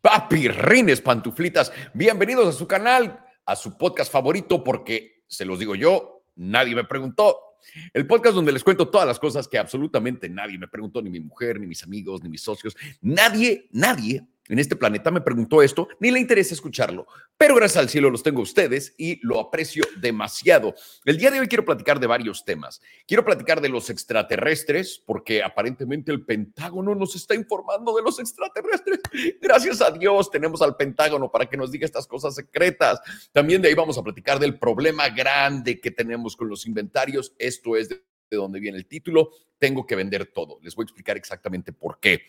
Papi, rines, pantuflitas, bienvenidos a su canal, a su podcast favorito, porque se los digo yo, nadie me preguntó. El podcast donde les cuento todas las cosas que absolutamente nadie me preguntó, ni mi mujer, ni mis amigos, ni mis socios. Nadie, nadie en este planeta me preguntó esto, ni le interesa escucharlo, pero gracias al cielo los tengo ustedes y lo aprecio demasiado. El día de hoy quiero platicar de varios temas. Quiero platicar de los extraterrestres, porque aparentemente el Pentágono nos está informando de los extraterrestres. Gracias a Dios tenemos al Pentágono para que nos diga estas cosas secretas. También de ahí vamos a platicar del problema grande que tenemos con los inventarios. Esto es de donde viene el título. Tengo que vender todo. Les voy a explicar exactamente por qué.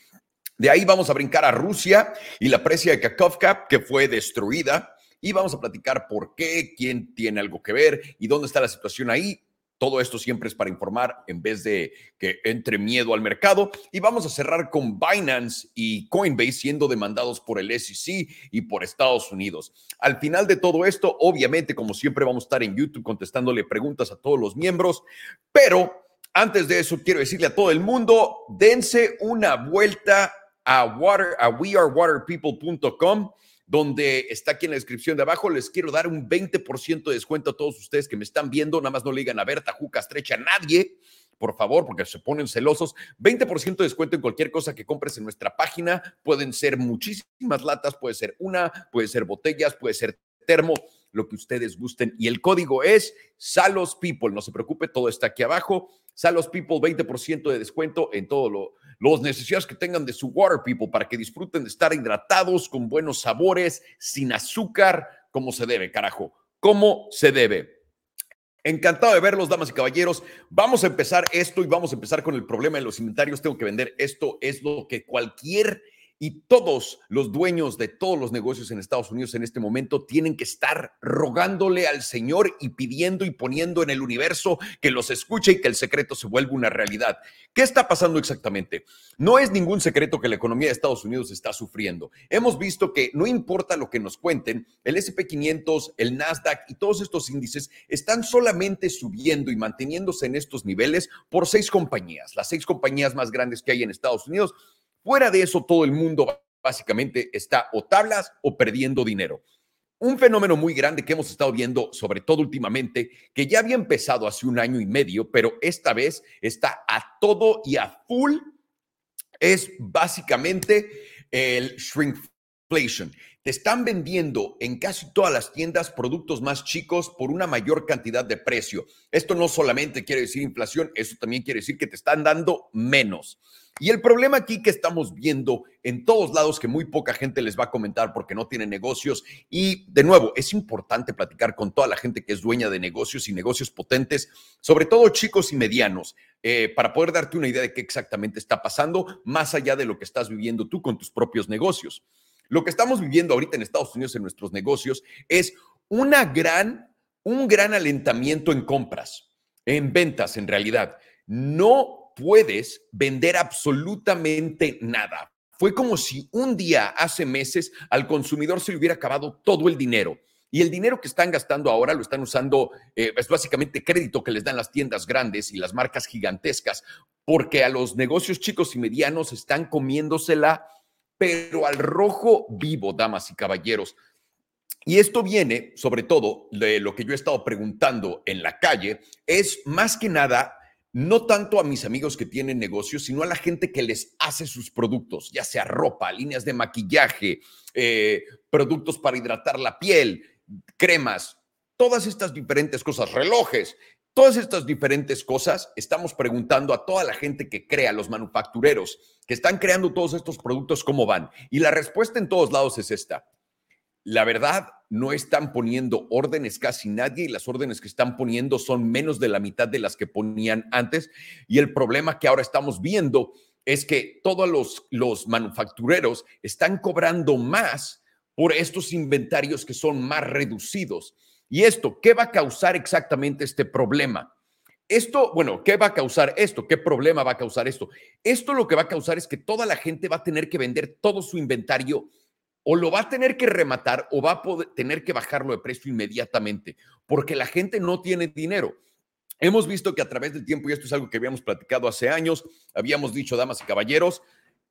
De ahí vamos a brincar a Rusia y la presa de Kakovka, que fue destruida. Y vamos a platicar por qué, quién tiene algo que ver y dónde está la situación ahí. Todo esto siempre es para informar en vez de que entre miedo al mercado. Y vamos a cerrar con Binance y Coinbase siendo demandados por el SEC y por Estados Unidos. Al final de todo esto, obviamente, como siempre, vamos a estar en YouTube contestándole preguntas a todos los miembros, pero antes de eso, quiero decirle a todo el mundo, dense una vuelta a, water, a wearewaterpeople.com, donde está aquí en la descripción de abajo. Les quiero dar un 20% de descuento a todos ustedes que me están viendo. Nada más no le digan a Berta, Juca, Estrecha, a nadie, por favor, porque se ponen celosos. 20% de descuento en cualquier cosa que compres en nuestra página. Pueden ser muchísimas latas, puede ser una, puede ser botellas, puede ser termo, lo que ustedes gusten. Y el código es Salos People. No se preocupe, todo está aquí abajo. Salos People, 20% de descuento en todo lo los necesidades que tengan de su water people para que disfruten de estar hidratados con buenos sabores, sin azúcar, como se debe, carajo, como se debe. Encantado de verlos, damas y caballeros. Vamos a empezar esto y vamos a empezar con el problema de los inventarios. Tengo que vender esto, es lo que cualquier y todos los dueños de todos los negocios en Estados Unidos en este momento tienen que estar rogándole al Señor y pidiendo y poniendo en el universo que los escuche y que el secreto se vuelva una realidad. ¿Qué está pasando exactamente? No es ningún secreto que la economía de Estados Unidos está sufriendo. Hemos visto que no importa lo que nos cuenten, el SP500, el Nasdaq y todos estos índices están solamente subiendo y manteniéndose en estos niveles por seis compañías, las seis compañías más grandes que hay en Estados Unidos Fuera de eso, todo el mundo básicamente está o tablas o perdiendo dinero. Un fenómeno muy grande que hemos estado viendo, sobre todo últimamente, que ya había empezado hace un año y medio, pero esta vez está a todo y a full, es básicamente el shrinkflation. Te están vendiendo en casi todas las tiendas productos más chicos por una mayor cantidad de precio. Esto no solamente quiere decir inflación, eso también quiere decir que te están dando menos. Y el problema aquí que estamos viendo en todos lados que muy poca gente les va a comentar porque no tienen negocios y de nuevo es importante platicar con toda la gente que es dueña de negocios y negocios potentes, sobre todo chicos y medianos, eh, para poder darte una idea de qué exactamente está pasando más allá de lo que estás viviendo tú con tus propios negocios. Lo que estamos viviendo ahorita en Estados Unidos en nuestros negocios es una gran, un gran alentamiento en compras, en ventas en realidad. No puedes vender absolutamente nada. Fue como si un día, hace meses, al consumidor se le hubiera acabado todo el dinero. Y el dinero que están gastando ahora lo están usando, eh, es básicamente crédito que les dan las tiendas grandes y las marcas gigantescas, porque a los negocios chicos y medianos están comiéndosela, pero al rojo vivo, damas y caballeros. Y esto viene, sobre todo, de lo que yo he estado preguntando en la calle, es más que nada no tanto a mis amigos que tienen negocios, sino a la gente que les hace sus productos, ya sea ropa, líneas de maquillaje, eh, productos para hidratar la piel, cremas, todas estas diferentes cosas, relojes, todas estas diferentes cosas, estamos preguntando a toda la gente que crea, los manufactureros, que están creando todos estos productos, cómo van. Y la respuesta en todos lados es esta. La verdad, no están poniendo órdenes casi nadie y las órdenes que están poniendo son menos de la mitad de las que ponían antes. Y el problema que ahora estamos viendo es que todos los, los manufactureros están cobrando más por estos inventarios que son más reducidos. ¿Y esto qué va a causar exactamente este problema? Esto, bueno, ¿qué va a causar esto? ¿Qué problema va a causar esto? Esto lo que va a causar es que toda la gente va a tener que vender todo su inventario o lo va a tener que rematar o va a tener que bajarlo de precio inmediatamente, porque la gente no tiene dinero. Hemos visto que a través del tiempo, y esto es algo que habíamos platicado hace años, habíamos dicho, damas y caballeros,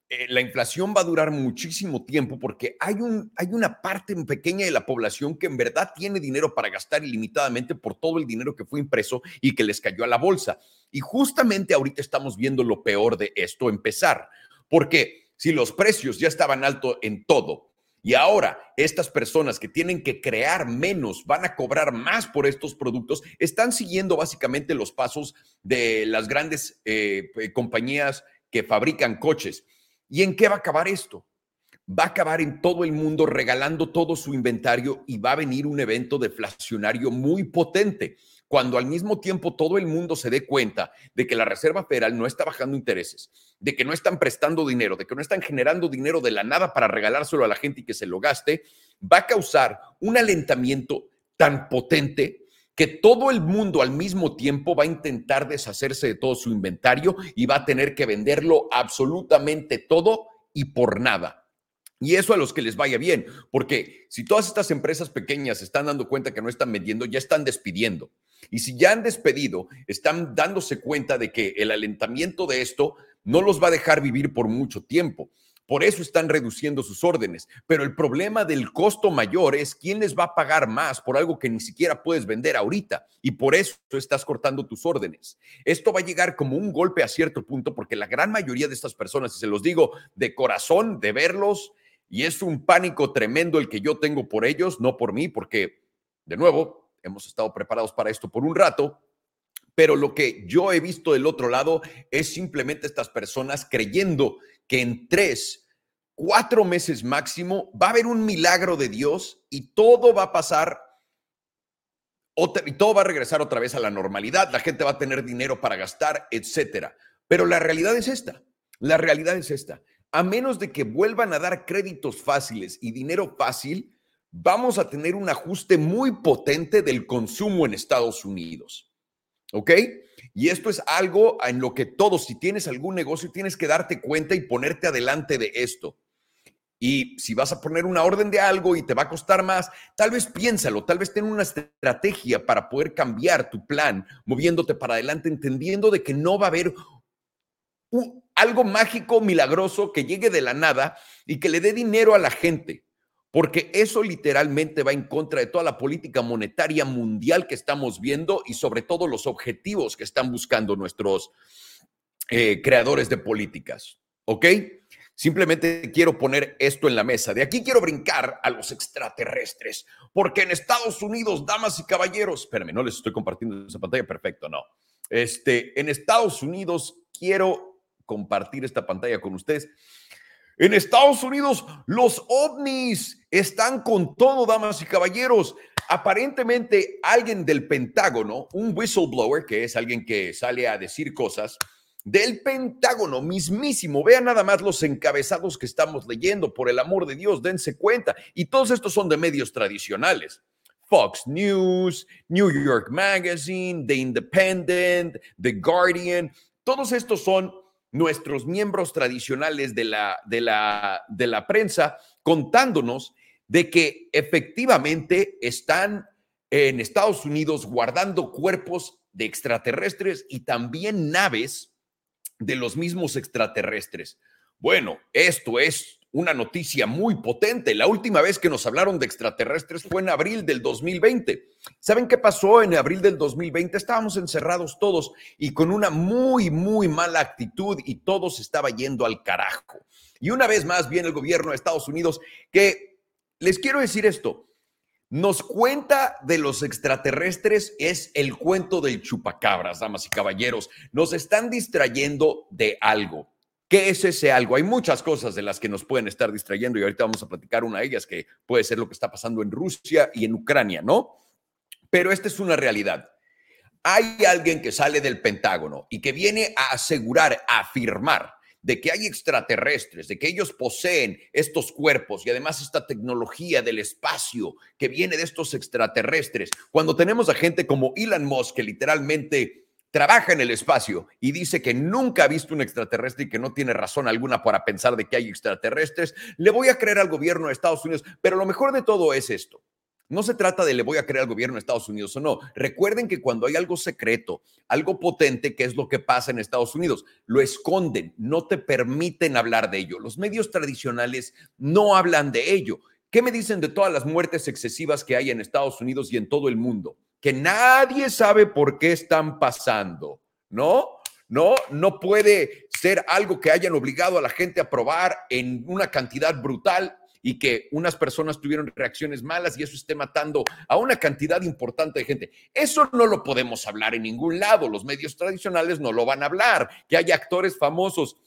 eh, la inflación va a durar muchísimo tiempo porque hay, hay una parte pequeña de la población que en verdad tiene dinero para gastar ilimitadamente por todo el dinero que fue impreso y que les cayó a la bolsa. Y justamente ahorita estamos viendo lo peor de esto empezar, porque si los precios ya estaban altos en todo, y ahora estas personas que tienen que crear menos van a cobrar más por estos productos, están siguiendo básicamente los pasos de las grandes eh, compañías que fabrican coches. ¿Y en qué va a acabar esto? Va a acabar en todo el mundo regalando todo su inventario y va a venir un evento deflacionario muy potente cuando al mismo tiempo todo el mundo se dé cuenta de que la Reserva Federal no está bajando intereses, de que no están prestando dinero, de que no están generando dinero de la nada para regalárselo a la gente y que se lo gaste, va a causar un alentamiento tan potente que todo el mundo al mismo tiempo va a intentar deshacerse de todo su inventario y va a tener que venderlo absolutamente todo y por nada. Y eso a los que les vaya bien, porque si todas estas empresas pequeñas se están dando cuenta que no están vendiendo, ya están despidiendo. Y si ya han despedido, están dándose cuenta de que el alentamiento de esto no los va a dejar vivir por mucho tiempo. Por eso están reduciendo sus órdenes. Pero el problema del costo mayor es quién les va a pagar más por algo que ni siquiera puedes vender ahorita. Y por eso estás cortando tus órdenes. Esto va a llegar como un golpe a cierto punto porque la gran mayoría de estas personas, y se los digo de corazón, de verlos, y es un pánico tremendo el que yo tengo por ellos, no por mí, porque, de nuevo, hemos estado preparados para esto por un rato, pero lo que yo he visto del otro lado es simplemente estas personas creyendo que en tres, cuatro meses máximo va a haber un milagro de Dios y todo va a pasar y todo va a regresar otra vez a la normalidad, la gente va a tener dinero para gastar, etcétera. Pero la realidad es esta, la realidad es esta. A menos de que vuelvan a dar créditos fáciles y dinero fácil, vamos a tener un ajuste muy potente del consumo en Estados Unidos. ¿Ok? Y esto es algo en lo que todos, si tienes algún negocio, tienes que darte cuenta y ponerte adelante de esto. Y si vas a poner una orden de algo y te va a costar más, tal vez piénsalo, tal vez ten una estrategia para poder cambiar tu plan, moviéndote para adelante, entendiendo de que no va a haber algo mágico, milagroso que llegue de la nada y que le dé dinero a la gente porque eso literalmente va en contra de toda la política monetaria mundial que estamos viendo y sobre todo los objetivos que están buscando nuestros eh, creadores de políticas. ¿Ok? Simplemente quiero poner esto en la mesa. De aquí quiero brincar a los extraterrestres, porque en Estados Unidos, damas y caballeros, espérame, no les estoy compartiendo esa pantalla, perfecto, no. Este, en Estados Unidos quiero compartir esta pantalla con ustedes. En Estados Unidos, los ovnis están con todo, damas y caballeros. Aparentemente, alguien del Pentágono, un whistleblower, que es alguien que sale a decir cosas, del Pentágono mismísimo. Vean nada más los encabezados que estamos leyendo, por el amor de Dios, dense cuenta. Y todos estos son de medios tradicionales. Fox News, New York Magazine, The Independent, The Guardian, todos estos son nuestros miembros tradicionales de la, de la, de la prensa contándonos de que efectivamente están en Estados Unidos guardando cuerpos de extraterrestres y también naves de los mismos extraterrestres. Bueno, esto es una noticia muy potente. La última vez que nos hablaron de extraterrestres fue en abril del 2020. ¿Saben qué pasó en abril del 2020? Estábamos encerrados todos y con una muy, muy mala actitud y todo se estaba yendo al carajo. Y una vez más viene el gobierno de Estados Unidos que, les quiero decir esto, nos cuenta de los extraterrestres es el cuento del chupacabras, damas y caballeros. Nos están distrayendo de algo. ¿Qué es ese algo? Hay muchas cosas de las que nos pueden estar distrayendo y ahorita vamos a platicar una de ellas que puede ser lo que está pasando en Rusia y en Ucrania, ¿no? Pero esta es una realidad. Hay alguien que sale del Pentágono y que viene a asegurar, a afirmar de que hay extraterrestres, de que ellos poseen estos cuerpos y además esta tecnología del espacio que viene de estos extraterrestres. Cuando tenemos a gente como Elon Musk que literalmente trabaja en el espacio y dice que nunca ha visto un extraterrestre y que no tiene razón alguna para pensar de que hay extraterrestres, le voy a creer al gobierno de Estados Unidos. Pero lo mejor de todo es esto. No se trata de le voy a creer al gobierno de Estados Unidos o no. Recuerden que cuando hay algo secreto, algo potente, que es lo que pasa en Estados Unidos, lo esconden, no te permiten hablar de ello. Los medios tradicionales no hablan de ello. ¿Qué me dicen de todas las muertes excesivas que hay en Estados Unidos y en todo el mundo? Que nadie sabe por qué están pasando, ¿no? No, no puede ser algo que hayan obligado a la gente a probar en una cantidad brutal y que unas personas tuvieron reacciones malas y eso esté matando a una cantidad importante de gente. Eso no lo podemos hablar en ningún lado. Los medios tradicionales no lo van a hablar. Que haya actores famosos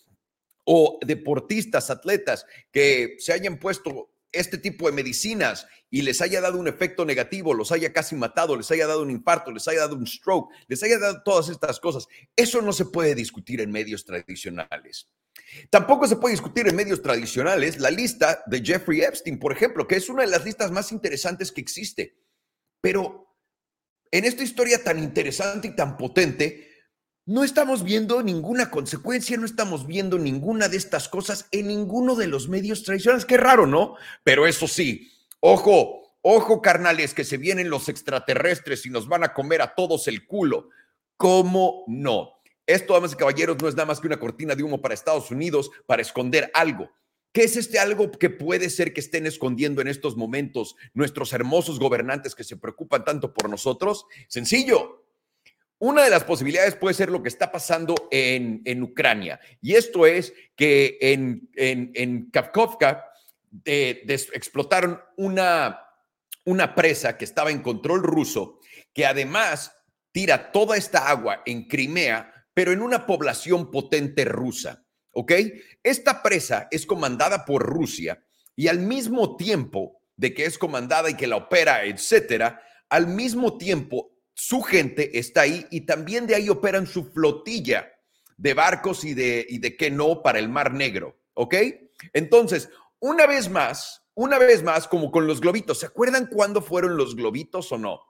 o deportistas, atletas que se hayan puesto este tipo de medicinas y les haya dado un efecto negativo, los haya casi matado, les haya dado un infarto, les haya dado un stroke, les haya dado todas estas cosas. Eso no se puede discutir en medios tradicionales. Tampoco se puede discutir en medios tradicionales la lista de Jeffrey Epstein, por ejemplo, que es una de las listas más interesantes que existe. Pero en esta historia tan interesante y tan potente, no estamos viendo ninguna consecuencia, no estamos viendo ninguna de estas cosas en ninguno de los medios tradicionales. Qué raro, ¿no? Pero eso sí, ojo, ojo, carnales, que se vienen los extraterrestres y nos van a comer a todos el culo. ¿Cómo no? Esto, damas y caballeros, no es nada más que una cortina de humo para Estados Unidos para esconder algo. ¿Qué es este algo que puede ser que estén escondiendo en estos momentos nuestros hermosos gobernantes que se preocupan tanto por nosotros? Sencillo. Una de las posibilidades puede ser lo que está pasando en, en Ucrania. Y esto es que en, en, en explotaron una, una presa que estaba en control ruso, que además tira toda esta agua en Crimea pero en una población potente rusa. ¿Ok? Esta presa es comandada por Rusia y al mismo tiempo de que es comandada y que la opera, etcétera, al mismo tiempo su gente está ahí y también de ahí operan su flotilla de barcos y de, y de qué no para el Mar Negro. ¿Ok? Entonces, una vez más, una vez más, como con los globitos, ¿se acuerdan cuándo fueron los globitos o no?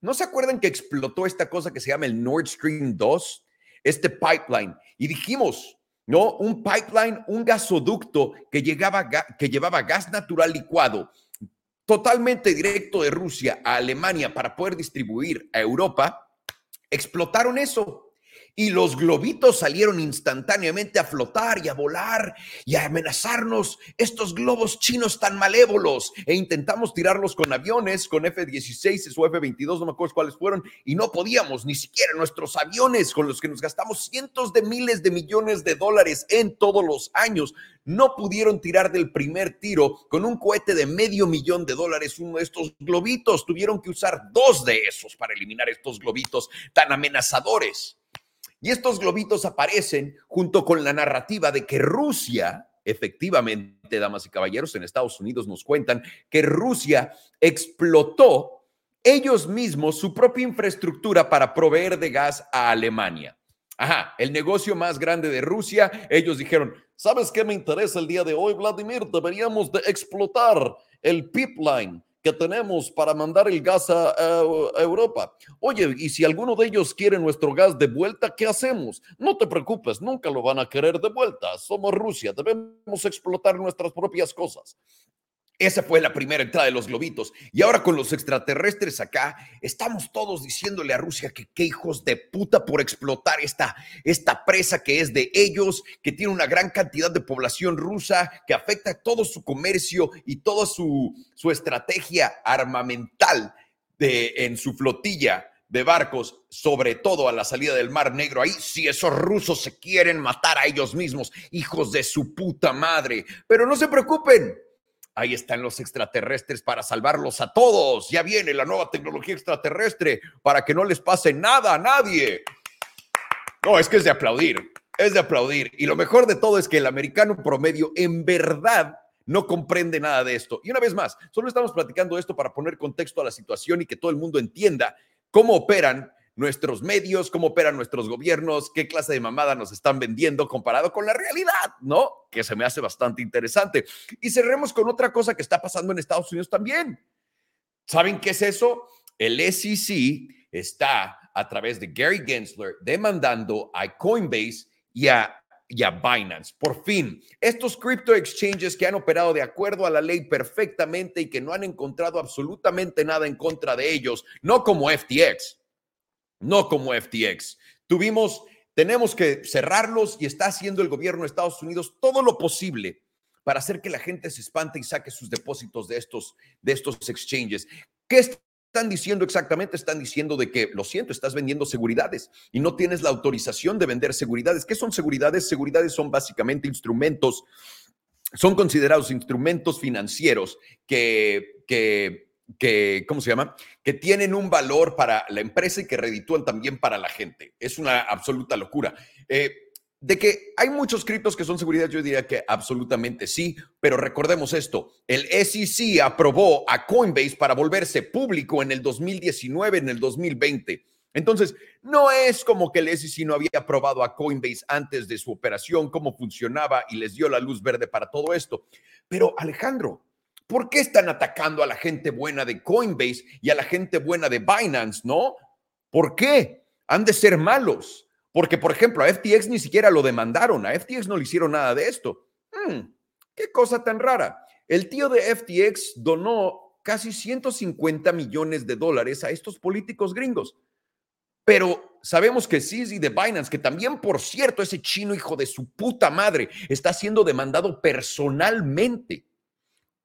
¿No se acuerdan que explotó esta cosa que se llama el Nord Stream 2? este pipeline. Y dijimos, ¿no? Un pipeline, un gasoducto que, llegaba, que llevaba gas natural licuado totalmente directo de Rusia a Alemania para poder distribuir a Europa, explotaron eso y los globitos salieron instantáneamente a flotar y a volar y a amenazarnos. Estos globos chinos tan malévolos. E intentamos tirarlos con aviones, con F-16 o F-22, no me acuerdo cuáles fueron, y no podíamos, ni siquiera nuestros aviones con los que nos gastamos cientos de miles de millones de dólares en todos los años, no pudieron tirar del primer tiro con un cohete de medio millón de dólares uno de estos globitos, tuvieron que usar dos de esos para eliminar estos globitos tan amenazadores. Y estos globitos aparecen junto con la narrativa de que Rusia, efectivamente, damas y caballeros, en Estados Unidos nos cuentan que Rusia explotó ellos mismos su propia infraestructura para proveer de gas a Alemania. Ajá, el negocio más grande de Rusia, ellos dijeron, ¿sabes qué me interesa el día de hoy, Vladimir? Deberíamos de explotar el pipeline tenemos para mandar el gas a, Europa. Oye, y si alguno de ellos quiere nuestro gas de vuelta, ¿qué hacemos? No te preocupes, nunca lo van a querer de vuelta. Somos Rusia, debemos explotar nuestras propias cosas. Esa fue la primera entrada de los globitos. Y ahora con los extraterrestres acá, estamos todos diciéndole a Rusia que qué hijos de puta por explotar esta, esta presa que es de ellos, que tiene una gran cantidad de población rusa, que afecta todo su comercio y toda su, su estrategia armamental de, en su flotilla de barcos, sobre todo a la salida del Mar Negro. Ahí si esos rusos se quieren matar a ellos mismos, hijos de su puta madre. Pero no se preocupen Ahí están los extraterrestres para salvarlos a todos. Ya viene la nueva tecnología extraterrestre para que no les pase nada a nadie. No, es que es de aplaudir, es de aplaudir. Y lo mejor de todo es que el americano promedio en verdad no comprende nada de esto. Y una vez más, solo estamos platicando esto para poner contexto a la situación y que todo el mundo entienda cómo operan nuestros medios, cómo operan nuestros gobiernos, qué clase de mamada nos están vendiendo comparado con la realidad, ¿no? Que se me hace bastante interesante. Y cerremos con otra cosa que está pasando en Estados Unidos también. ¿Saben qué es eso? El SEC está a través de Gary Gensler demandando a Coinbase y a a Binance. Por fin, estos crypto exchanges que han operado de acuerdo a la ley perfectamente y que no han encontrado absolutamente nada en contra de ellos, no como FTX, no como FTX. Tuvimos, tenemos que cerrarlos y está haciendo el gobierno de Estados Unidos todo lo posible para hacer que la gente se espante y saque sus depósitos de estos, de estos exchanges. ¿Qué están diciendo exactamente? Están diciendo de que, lo siento, estás vendiendo seguridades y no tienes la autorización de vender seguridades. ¿Qué son seguridades? Seguridades son básicamente instrumentos, son considerados instrumentos financieros que, que, que, ¿cómo se llama? Que tienen un valor para la empresa y que reditúan también para la gente. Es una absoluta locura. Eh, de que hay muchos criptos que son seguridad, yo diría que absolutamente sí, pero recordemos esto, el SEC aprobó a Coinbase para volverse público en el 2019, en el 2020. Entonces, no es como que el SEC no había aprobado a Coinbase antes de su operación, cómo funcionaba y les dio la luz verde para todo esto. Pero Alejandro, ¿por qué están atacando a la gente buena de Coinbase y a la gente buena de Binance, no? ¿Por qué? Han de ser malos. Porque, por ejemplo, a FTX ni siquiera lo demandaron, a FTX no le hicieron nada de esto. Hmm, qué cosa tan rara. El tío de FTX donó casi 150 millones de dólares a estos políticos gringos. Pero sabemos que Sisi de Binance, que también, por cierto, ese chino hijo de su puta madre, está siendo demandado personalmente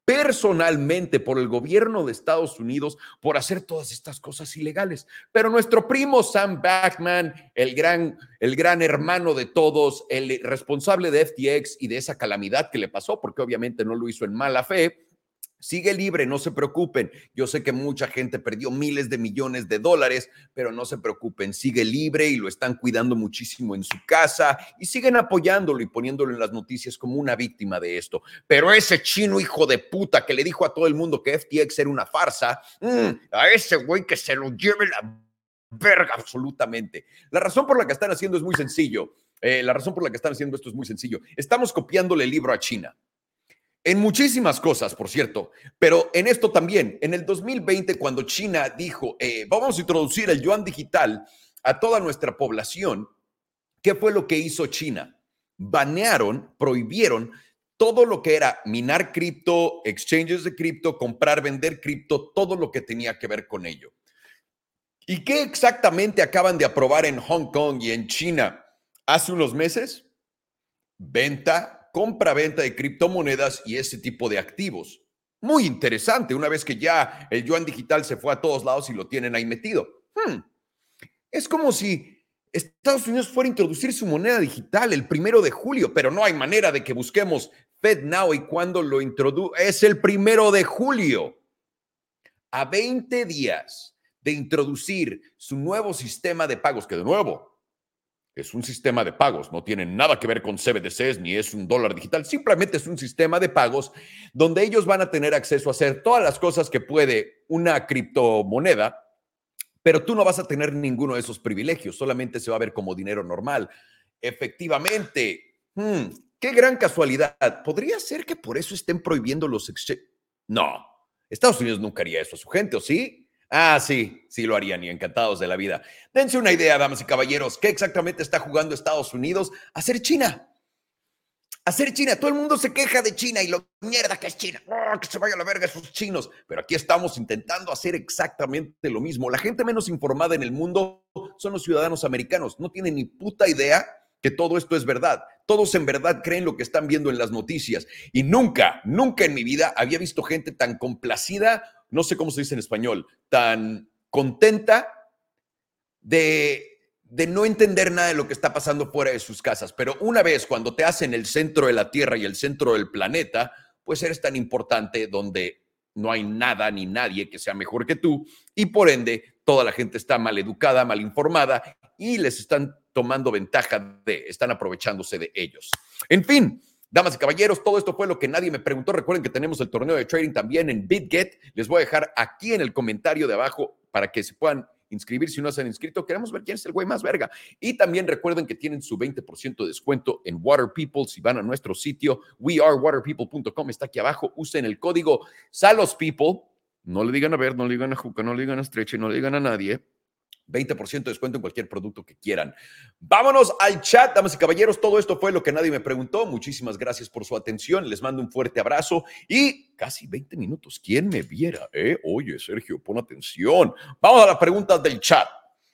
personalmente por el gobierno de Estados Unidos por hacer todas estas cosas ilegales. Pero nuestro primo Sam Backman, el gran, el gran hermano de todos, el responsable de FTX y de esa calamidad que le pasó, porque obviamente no lo hizo en mala fe, Sigue libre, no se preocupen. Yo sé que mucha gente perdió miles de millones de dólares, pero no se preocupen, sigue libre y lo están cuidando muchísimo en su casa y siguen apoyándolo y poniéndolo en las noticias como una víctima de esto. Pero ese chino hijo de puta que le dijo a todo el mundo que FTX era una farsa, mm, a ese güey que se lo lleve la verga absolutamente. La razón por la que están haciendo es muy sencillo. Eh, la razón por la que están haciendo esto es muy sencillo. Estamos copiándole el libro a China. En muchísimas cosas, por cierto, pero en esto también. En el 2020, cuando China dijo, eh, vamos a introducir el yuan digital a toda nuestra población, ¿qué fue lo que hizo China? Banearon, prohibieron todo lo que era minar cripto, exchanges de cripto, comprar, vender cripto, todo lo que tenía que ver con ello. ¿Y qué exactamente acaban de aprobar en Hong Kong y en China hace unos meses? Venta compra-venta de criptomonedas y ese tipo de activos. Muy interesante, una vez que ya el yuan digital se fue a todos lados y lo tienen ahí metido. Hmm. Es como si Estados Unidos fuera a introducir su moneda digital el primero de julio, pero no hay manera de que busquemos FedNow y cuando lo introduce. Es el primero de julio. A 20 días de introducir su nuevo sistema de pagos, que de nuevo es un sistema de pagos, no tiene nada que ver con CBDCs ni es un dólar digital, simplemente es un sistema de pagos donde ellos van a tener acceso a hacer todas las cosas que puede una criptomoneda, pero tú no vas a tener ninguno de esos privilegios, solamente se va a ver como dinero normal. Efectivamente, hmm, qué gran casualidad. ¿Podría ser que por eso estén prohibiendo los exchanges? No, Estados Unidos nunca haría eso a su gente, ¿o sí? Ah, sí, sí lo harían y encantados de la vida. Dense una idea, damas y caballeros, ¿qué exactamente está jugando Estados Unidos? Hacer China. Hacer China. Todo el mundo se queja de China y lo mierda que es China. Que se vaya a la verga esos chinos. Pero aquí estamos intentando hacer exactamente lo mismo. La gente menos informada en el mundo son los ciudadanos americanos. No tienen ni puta idea que todo esto es verdad. Todos en verdad creen lo que están viendo en las noticias. Y nunca, nunca en mi vida había visto gente tan complacida no sé cómo se dice en español, tan contenta de, de no entender nada de lo que está pasando fuera de sus casas. Pero una vez cuando te hacen el centro de la Tierra y el centro del planeta, pues eres tan importante donde no hay nada ni nadie que sea mejor que tú y por ende toda la gente está mal educada, mal informada y les están tomando ventaja de, están aprovechándose de ellos. En fin, Damas y caballeros, todo esto fue lo que nadie me preguntó. Recuerden que tenemos el torneo de trading también en BitGet. Les voy a dejar aquí en el comentario de abajo para que se puedan inscribir si no se han inscrito. Queremos ver quién es el güey más verga. Y también recuerden que tienen su 20% de descuento en Water People si van a nuestro sitio wearewaterpeople.com. Está aquí abajo. Usen el código SalosPeople. No le digan a ver, no le digan a Juca, no le digan a Stretch, no le digan a nadie. 20% de descuento en cualquier producto que quieran. Vámonos al chat, damas y caballeros. Todo esto fue lo que nadie me preguntó. Muchísimas gracias por su atención. Les mando un fuerte abrazo y casi 20 minutos. ¿Quién me viera? Eh? Oye, Sergio, pon atención. Vamos a las preguntas del chat.